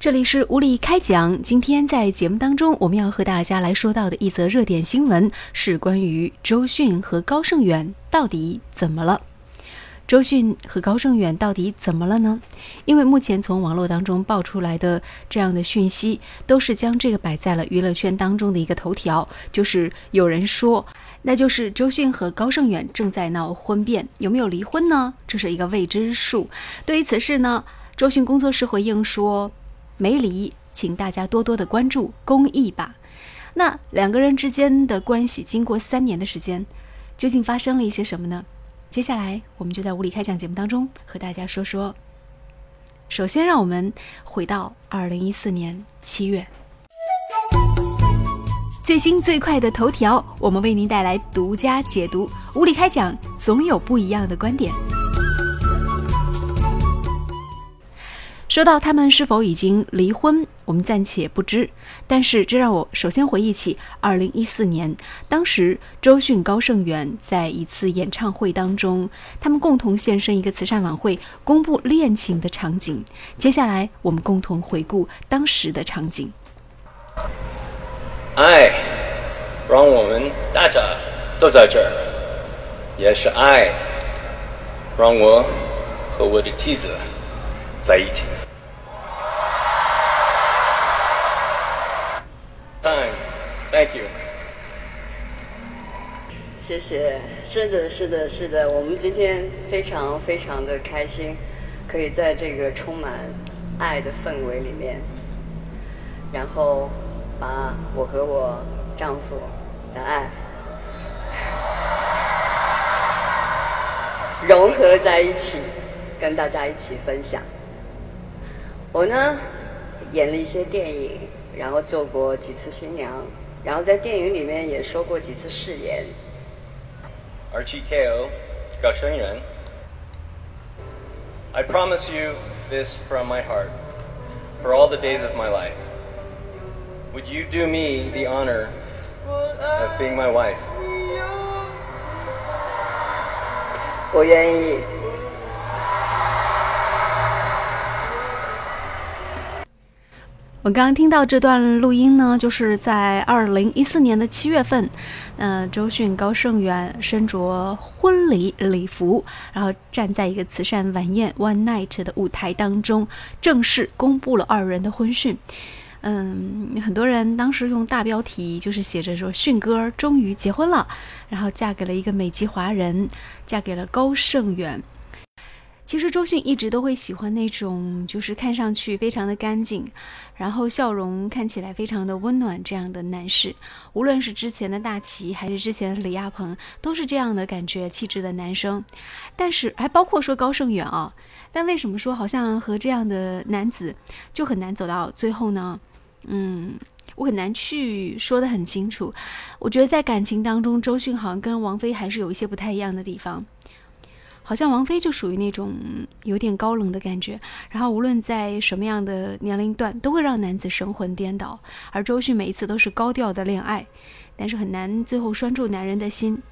这里是无理开讲。今天在节目当中，我们要和大家来说到的一则热点新闻是关于周迅和高胜远到底怎么了。周迅和高胜远到底怎么了呢？因为目前从网络当中爆出来的这样的讯息，都是将这个摆在了娱乐圈当中的一个头条，就是有人说，那就是周迅和高胜远正在闹婚变，有没有离婚呢？这是一个未知数。对于此事呢，周迅工作室回应说，没离，请大家多多的关注公益吧。那两个人之间的关系，经过三年的时间，究竟发生了一些什么呢？接下来，我们就在物理开讲节目当中和大家说说。首先，让我们回到二零一四年七月，最新最快的头条，我们为您带来独家解读。物理开讲，总有不一样的观点。说到他们是否已经离婚，我们暂且不知。但是这让我首先回忆起2014年，当时周迅、高胜远在一次演唱会当中，他们共同现身一个慈善晚会，公布恋情的场景。接下来我们共同回顾当时的场景。爱让我们大家都在这儿，也是爱让我和我的妻子在一起。谢谢，是的，是的，是的，我们今天非常非常的开心，可以在这个充满爱的氛围里面，然后把我和我丈夫的爱融合在一起，跟大家一起分享。我呢，演了一些电影，然后做过几次新娘。然后在电影里面也说过几次誓言。RTKO 高胜元，I promise you this from my heart, for all the days of my life. Would you do me the honor of being my wife? 我愿意。 我刚刚听到这段录音呢，就是在二零一四年的七月份，嗯，周迅、高胜远身着婚礼礼服，然后站在一个慈善晚宴 One Night 的舞台当中，正式公布了二人的婚讯。嗯，很多人当时用大标题就是写着说：“迅哥终于结婚了，然后嫁给了一个美籍华人，嫁给了高胜远。”其实周迅一直都会喜欢那种，就是看上去非常的干净，然后笑容看起来非常的温暖这样的男士。无论是之前的大齐，还是之前的李亚鹏，都是这样的感觉气质的男生。但是还包括说高胜远啊，但为什么说好像和这样的男子就很难走到最后呢？嗯，我很难去说的很清楚。我觉得在感情当中，周迅好像跟王菲还是有一些不太一样的地方。好像王菲就属于那种有点高冷的感觉，然后无论在什么样的年龄段，都会让男子神魂颠倒。而周迅每一次都是高调的恋爱，但是很难最后拴住男人的心，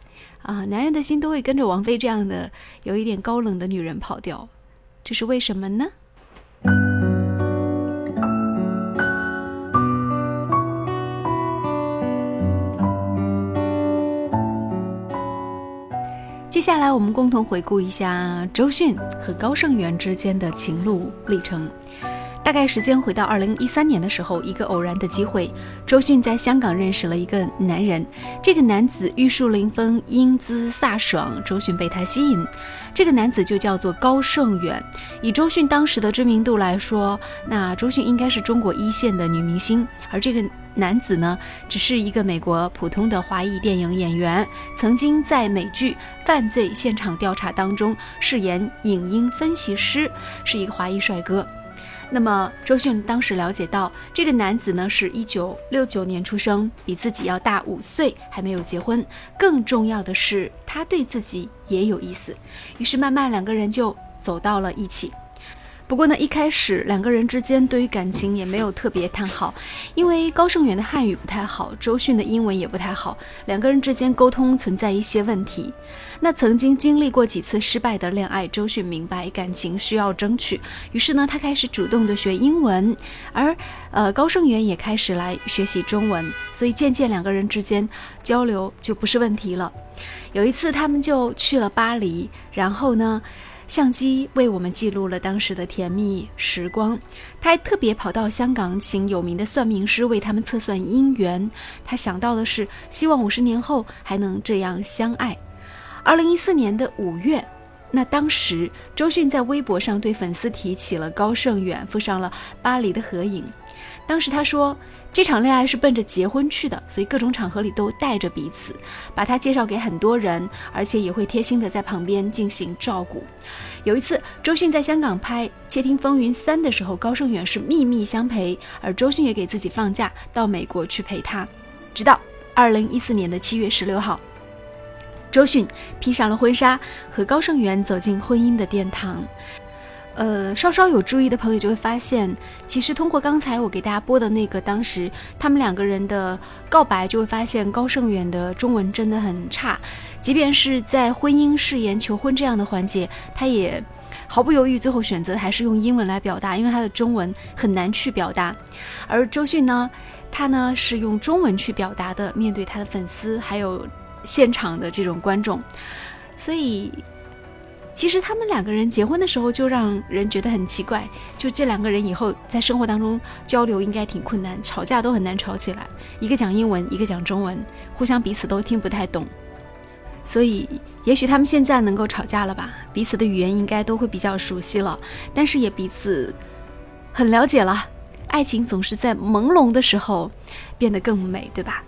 啊，男人的心都会跟着王菲这样的有一点高冷的女人跑掉，这是为什么呢？接下来，我们共同回顾一下周迅和高胜元之间的情路历程。大概时间回到二零一三年的时候，一个偶然的机会，周迅在香港认识了一个男人。这个男子玉树临风，英姿飒爽，周迅被他吸引。这个男子就叫做高胜远。以周迅当时的知名度来说，那周迅应该是中国一线的女明星。而这个男子呢，只是一个美国普通的华裔电影演员，曾经在美剧《犯罪现场调查》当中饰演影音分析师，是一个华裔帅哥。那么周迅当时了解到，这个男子呢是一九六九年出生，比自己要大五岁，还没有结婚。更重要的是，他对自己也有意思，于是慢慢两个人就走到了一起。不过呢，一开始两个人之间对于感情也没有特别谈好，因为高胜远的汉语不太好，周迅的英文也不太好，两个人之间沟通存在一些问题。那曾经经历过几次失败的恋爱，周迅明白感情需要争取，于是呢，他开始主动的学英文，而呃高胜远也开始来学习中文，所以渐渐两个人之间交流就不是问题了。有一次他们就去了巴黎，然后呢，相机为我们记录了当时的甜蜜时光。他还特别跑到香港，请有名的算命师为他们测算姻缘。他想到的是，希望五十年后还能这样相爱。二零一四年的五月，那当时周迅在微博上对粉丝提起了高胜远，附上了巴黎的合影。当时他说，这场恋爱是奔着结婚去的，所以各种场合里都带着彼此，把他介绍给很多人，而且也会贴心的在旁边进行照顾。有一次，周迅在香港拍《窃听风云三》的时候，高胜远是秘密相陪，而周迅也给自己放假到美国去陪他，直到二零一四年的七月十六号。周迅披上了婚纱，和高胜元走进婚姻的殿堂。呃，稍稍有注意的朋友就会发现，其实通过刚才我给大家播的那个当时他们两个人的告白，就会发现高胜远的中文真的很差。即便是在婚姻誓言求婚这样的环节，他也毫不犹豫，最后选择还是用英文来表达，因为他的中文很难去表达。而周迅呢，他呢是用中文去表达的，面对他的粉丝还有。现场的这种观众，所以其实他们两个人结婚的时候就让人觉得很奇怪，就这两个人以后在生活当中交流应该挺困难，吵架都很难吵起来。一个讲英文，一个讲中文，互相彼此都听不太懂。所以也许他们现在能够吵架了吧，彼此的语言应该都会比较熟悉了，但是也彼此很了解了。爱情总是在朦胧的时候变得更美，对吧？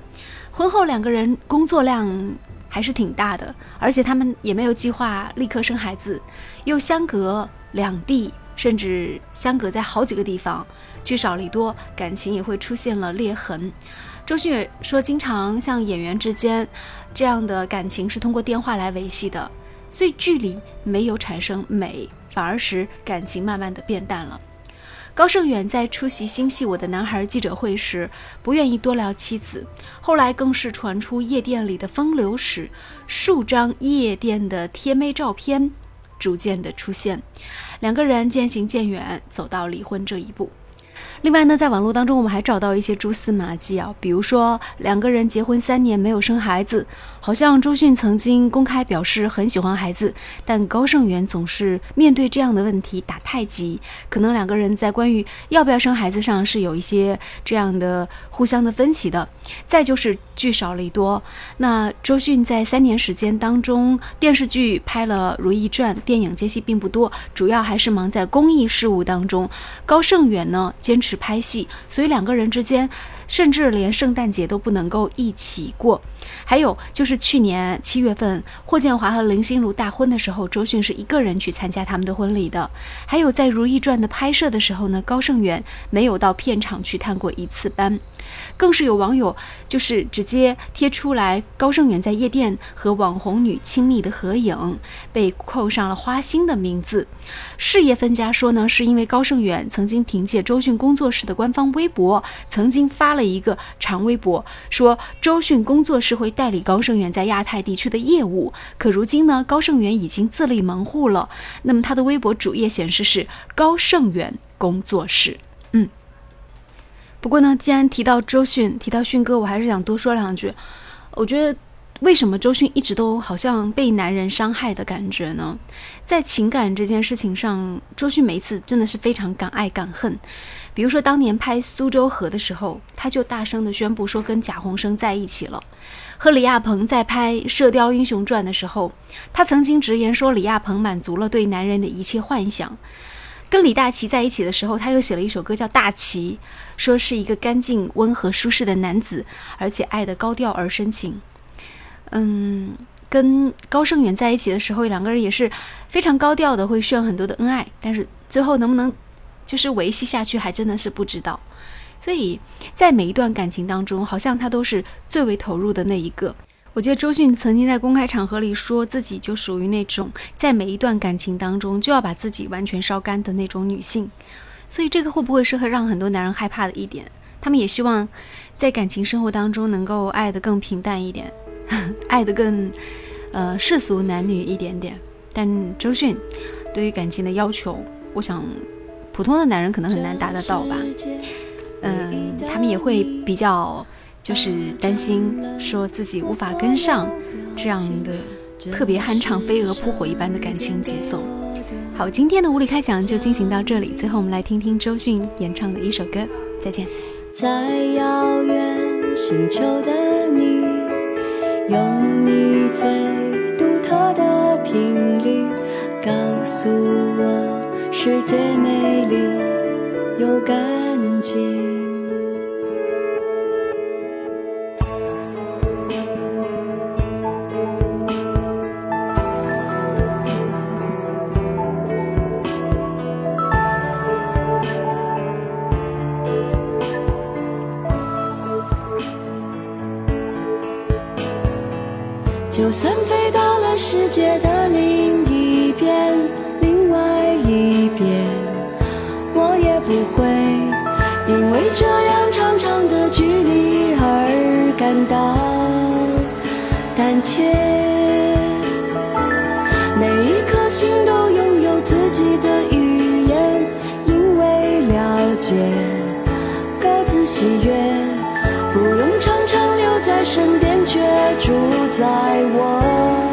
婚后两个人工作量还是挺大的，而且他们也没有计划立刻生孩子，又相隔两地，甚至相隔在好几个地方，聚少离多，感情也会出现了裂痕。周迅也说，经常像演员之间这样的感情是通过电话来维系的，所以距离没有产生美，反而使感情慢慢的变淡了。高胜远在出席《星系我的男孩》记者会时，不愿意多聊妻子。后来更是传出夜店里的风流史，数张夜店的贴妹照片逐渐的出现，两个人渐行渐远，走到离婚这一步。另外呢，在网络当中，我们还找到一些蛛丝马迹啊，比如说两个人结婚三年没有生孩子，好像周迅曾经公开表示很喜欢孩子，但高胜元总是面对这样的问题打太极，可能两个人在关于要不要生孩子上是有一些这样的互相的分歧的。再就是聚少离多，那周迅在三年时间当中，电视剧拍了《如懿传》，电影接戏并不多，主要还是忙在公益事务当中。高胜远呢？坚持拍戏，所以两个人之间。甚至连圣诞节都不能够一起过。还有就是去年七月份，霍建华和林心如大婚的时候，周迅是一个人去参加他们的婚礼的。还有在《如懿传》的拍摄的时候呢，高胜远没有到片场去探过一次班。更是有网友就是直接贴出来高胜远在夜店和网红女亲密的合影，被扣上了花心的名字。事业分家说呢，是因为高盛远曾经凭借周迅工作室的官方微博，曾经发。了一个长微博，说周迅工作室会代理高盛远在亚太地区的业务。可如今呢，高盛远已经自立门户了。那么他的微博主页显示是高盛远工作室。嗯，不过呢，既然提到周迅，提到迅哥，我还是想多说两句。我觉得。为什么周迅一直都好像被男人伤害的感觉呢？在情感这件事情上，周迅每一次真的是非常敢爱敢恨。比如说当年拍《苏州河》的时候，他就大声的宣布说跟贾宏声在一起了；和李亚鹏在拍《射雕英雄传》的时候，他曾经直言说李亚鹏满足了对男人的一切幻想；跟李大齐在一起的时候，他又写了一首歌叫《大齐》，说是一个干净、温和、舒适的男子，而且爱的高调而深情。嗯，跟高胜远在一起的时候，两个人也是非常高调的，会炫很多的恩爱。但是最后能不能就是维系下去，还真的是不知道。所以在每一段感情当中，好像他都是最为投入的那一个。我记得周迅曾经在公开场合里说自己就属于那种在每一段感情当中就要把自己完全烧干的那种女性，所以这个会不会是会让很多男人害怕的一点？他们也希望在感情生活当中能够爱得更平淡一点，爱的更呃世俗男女一点点。但周迅对于感情的要求，我想普通的男人可能很难达得到吧。嗯，他们也会比较。就是担心说自己无法跟上这样的特别酣畅飞蛾扑火一般的感情节奏。好，今天的无理开讲就进行到这里。最后，我们来听听周迅演唱的一首歌。再见。在遥远星球的你，用你最独特的频率告诉我，世界美丽又干净。就算飞到了世界的另一边，另外一边，我也不会因为这样长长的距离而感到胆怯。每一颗心都拥有自己的语言，因为了解，在身边，却住在我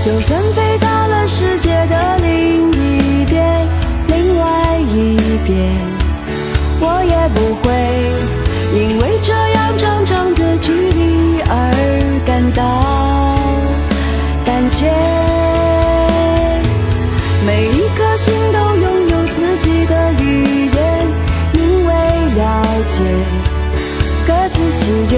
就算飞到了世界的另一边，另外一边，我也不会因为这样长长的距离而感到胆怯。每一颗心都拥有自己的语言，因为了解，各自喜悦，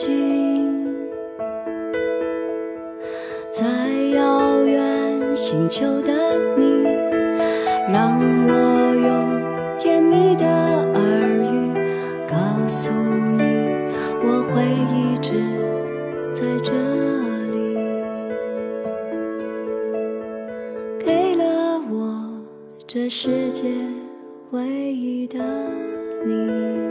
睛，在遥远星球的你，让我用甜蜜的耳语告诉你，我会一直在这里，给了我。这世界唯一的你。